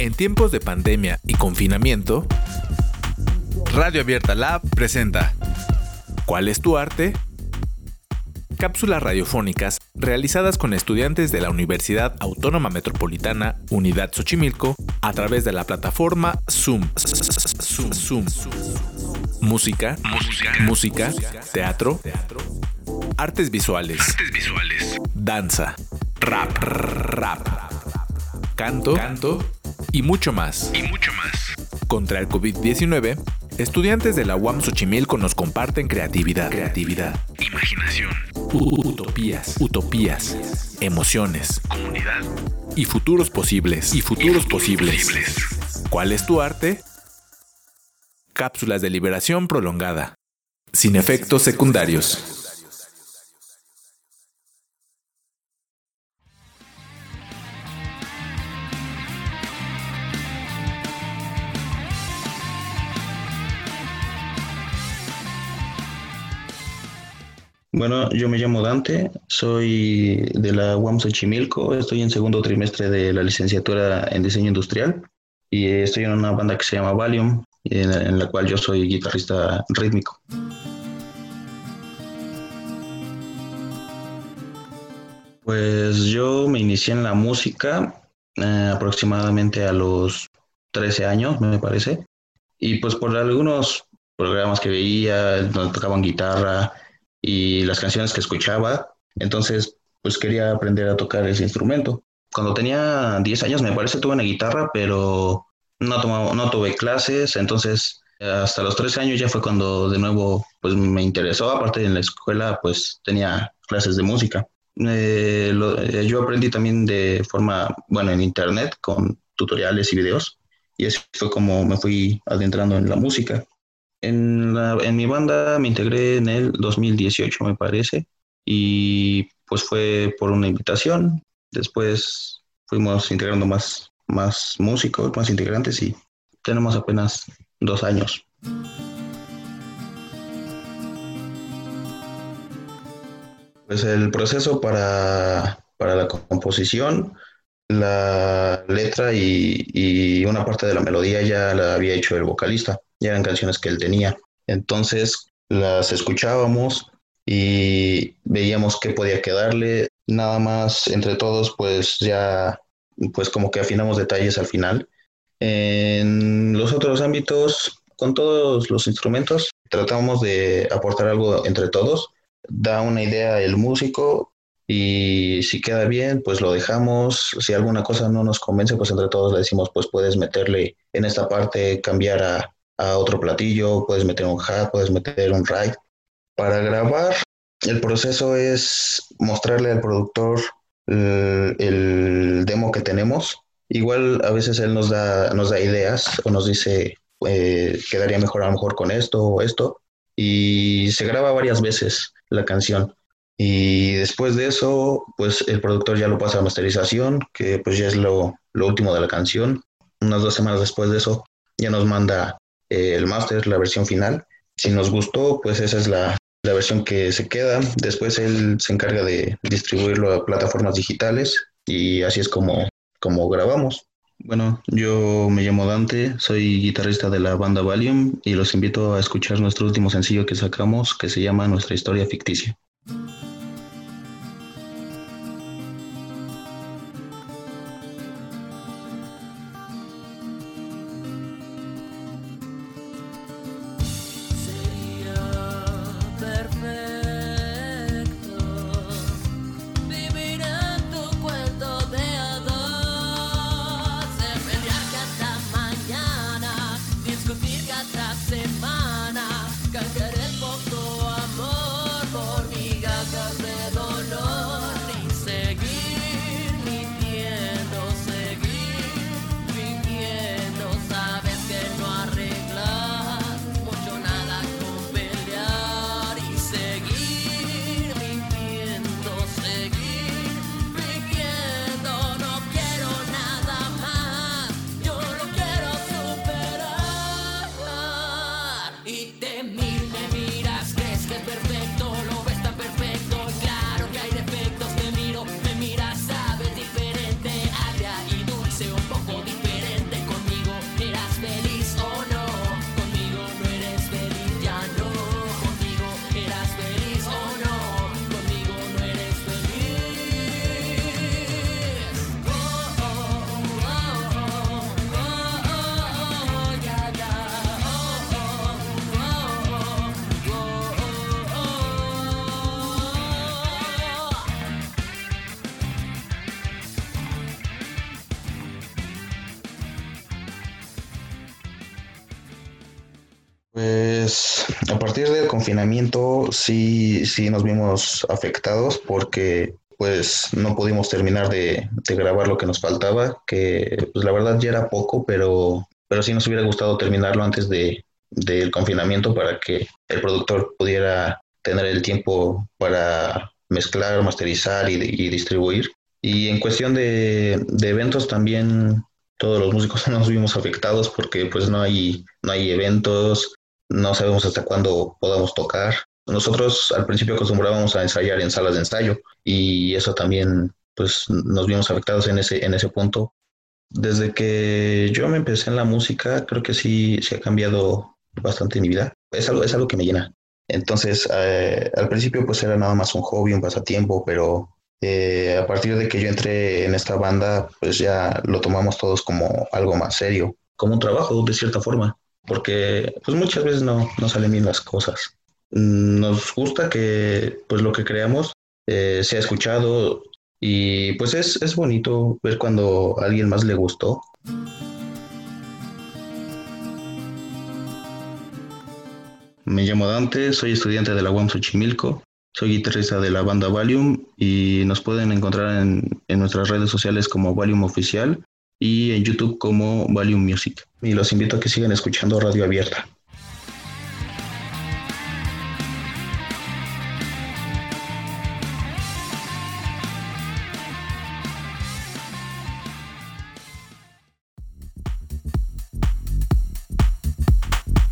En tiempos de pandemia y confinamiento, Radio Abierta Lab presenta ¿Cuál es tu arte? Cápsulas radiofónicas realizadas con estudiantes de la Universidad Autónoma Metropolitana Unidad Xochimilco a través de la plataforma Zoom. Zoom. Música, música, teatro, artes visuales, danza, rap, rap, canto, canto y mucho más. Y mucho más. Contra el COVID-19, estudiantes de la UAM Xochimilco nos comparten creatividad, creatividad, Imaginación. utopías, utopías, emociones Comunidad. y futuros posibles, y futuros, futuros posibles. posibles. ¿Cuál es tu arte? Cápsulas de liberación prolongada, sin efectos secundarios. Bueno, yo me llamo Dante, soy de la UAM Xochimilco, estoy en segundo trimestre de la licenciatura en diseño industrial y estoy en una banda que se llama Valium, en, la cual yo soy guitarrista rítmico. Pues yo me inicié en la música eh, aproximadamente a los 13 años, me parece, y pues por algunos programas que veía, donde tocaban guitarra, y las canciones que escuchaba. Entonces, pues quería aprender a tocar ese instrumento. Cuando tenía 10 años, me parece, tuve una guitarra, pero no, tomaba, no tuve clases. Entonces, hasta los 13 años ya fue cuando de nuevo pues me interesó. Aparte en la escuela, pues tenía clases de música. Eh, lo- eh, yo aprendí también de forma, bueno, en internet con tutoriales y videos. Y así fue como me fui adentrando en la música. En, la- en mi banda me integré en el 2018, me parece, y pues fue por una invitación. Después fuimos integrando más, más músicos, más integrantes y tenemos apenas dos años. Pues el proceso para, para la composición, la letra y, y una parte de la melodía ya la había hecho el vocalista ya eran canciones que él tenía. Entonces las escuchábamos y veíamos qué podía quedarle. Nada más entre todos, pues ya, pues como que afinamos detalles al final. En los otros ámbitos, con todos los instrumentos, tratamos de aportar algo entre todos. Da una idea el músico y si queda bien, pues lo dejamos. Si alguna cosa no nos convence, pues entre todos le decimos, pues puedes meterle en esta parte, cambiar a, a otro platillo, puedes meter un hat, puedes meter un ride. Para grabar, el proceso es mostrarle al productor el, el demo que tenemos. Igual a veces él nos da, nos da ideas o nos dice, eh, quedaría mejor a lo mejor con esto o esto. Y se graba varias veces la canción. Y después de eso, pues el productor ya lo pasa a masterización, que pues ya es lo, lo último de la canción. Unas dos semanas después de eso, ya nos manda eh, el máster, la versión final. Si nos gustó, pues esa es la, la versión que se queda. Después él se encarga de distribuirlo a plataformas digitales y así es como, como grabamos. Bueno, yo me llamo Dante, soy guitarrista de la banda Valium y los invito a escuchar nuestro último sencillo que sacamos que se llama Nuestra historia ficticia. pra sempre. Pues a partir del confinamiento sí, sí nos vimos afectados porque pues no pudimos terminar de, de grabar lo que nos faltaba, que pues la verdad ya era poco, pero, pero sí nos hubiera gustado terminarlo antes de, del confinamiento para que el productor pudiera tener el tiempo para mezclar, masterizar y, y distribuir. Y en cuestión de, de, eventos también todos los músicos nos vimos afectados porque pues no hay, no hay eventos, no sabemos hasta cuándo podamos tocar. Nosotros al principio acostumbrábamos a ensayar en salas de ensayo y eso también pues nos vimos afectados en ese, en ese punto. Desde que yo me empecé en la música, creo que sí, sí ha cambiado bastante mi vida. Es algo, es algo que me llena. Entonces, eh, al principio pues era nada más un hobby, un pasatiempo, pero eh, a partir de que yo entré en esta banda, pues ya lo tomamos todos como algo más serio, como un trabajo de cierta forma, porque pues muchas veces no, no salen bien las cosas. Nos gusta que pues lo que creamos eh, sea escuchado y pues es, es bonito ver cuando a alguien más le gustó. Me llamo Dante, soy estudiante de la UAM Xochimilco, soy guitarrista de la banda Valium y nos pueden encontrar en, en nuestras redes sociales como Valium Oficial y en YouTube como Valium Music. Y los invito a que sigan escuchando Radio Abierta.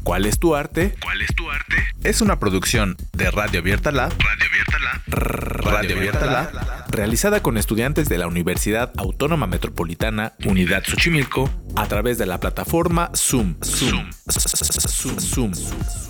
¿Cuál es tu arte? ¿Cuál es tu arte? Es una producción de Radio Abierta Lab, Radio Abierta La. Radio Abierta Lab, realizada con estudiantes de la Universidad Autónoma Metropolitana Unidad Xochimilco a través de la plataforma Zoom. Zoom. Zoom. Zoom.